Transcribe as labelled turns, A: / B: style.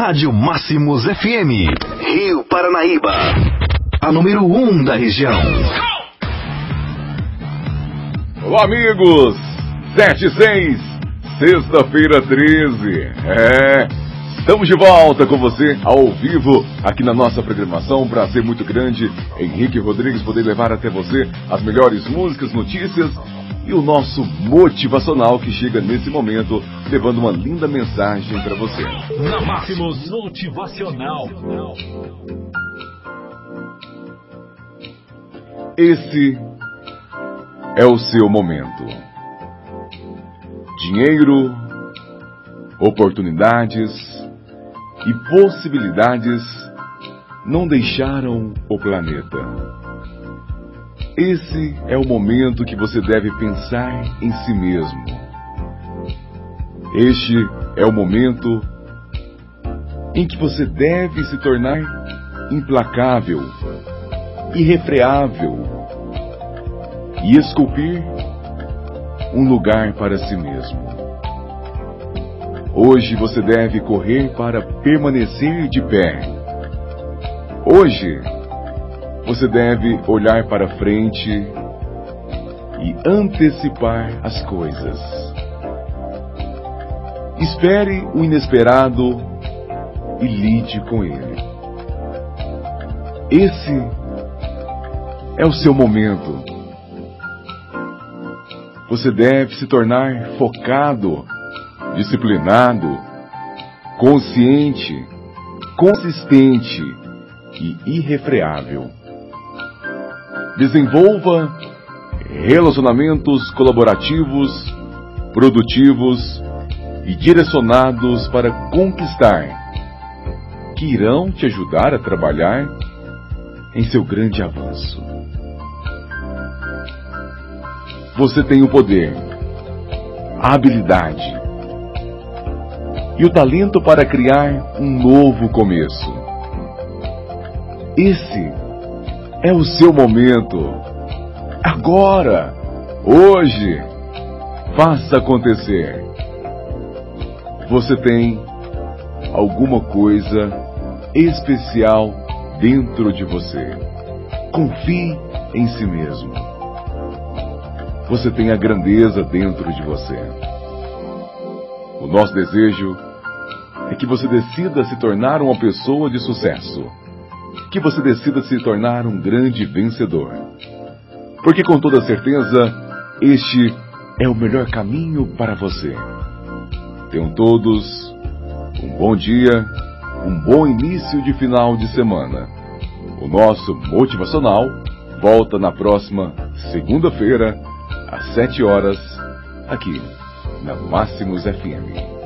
A: Rádio Máximos FM, Rio Paranaíba. A número 1 um da região.
B: Olá, amigos! 76, sexta-feira 13. É, estamos de volta com você ao vivo aqui na nossa programação. Um prazer muito grande, Henrique Rodrigues, poder levar até você as melhores músicas, notícias e o nosso motivacional que chega nesse momento, levando uma linda mensagem para você.
C: Na Máximos Motivacional.
B: Esse é o seu momento. Dinheiro, oportunidades e possibilidades não deixaram o planeta. Esse é o momento que você deve pensar em si mesmo. Este é o momento em que você deve se tornar implacável, irrefreável e esculpir um lugar para si mesmo. Hoje você deve correr para permanecer de pé. Hoje você deve olhar para frente e antecipar as coisas. Espere o inesperado e lide com ele. Esse é o seu momento. Você deve se tornar focado, disciplinado, consciente, consistente e irrefreável. Desenvolva relacionamentos colaborativos, produtivos e direcionados para conquistar, que irão te ajudar a trabalhar em seu grande avanço. Você tem o poder, a habilidade e o talento para criar um novo começo. Esse é o seu momento. Agora, hoje, faça acontecer. Você tem alguma coisa especial dentro de você. Confie em si mesmo. Você tem a grandeza dentro de você. O nosso desejo é que você decida se tornar uma pessoa de sucesso que você decida se tornar um grande vencedor. Porque com toda certeza, este é o melhor caminho para você. Tenham todos um bom dia, um bom início de final de semana. O nosso motivacional volta na próxima segunda-feira, às 7 horas, aqui na Máximos FM.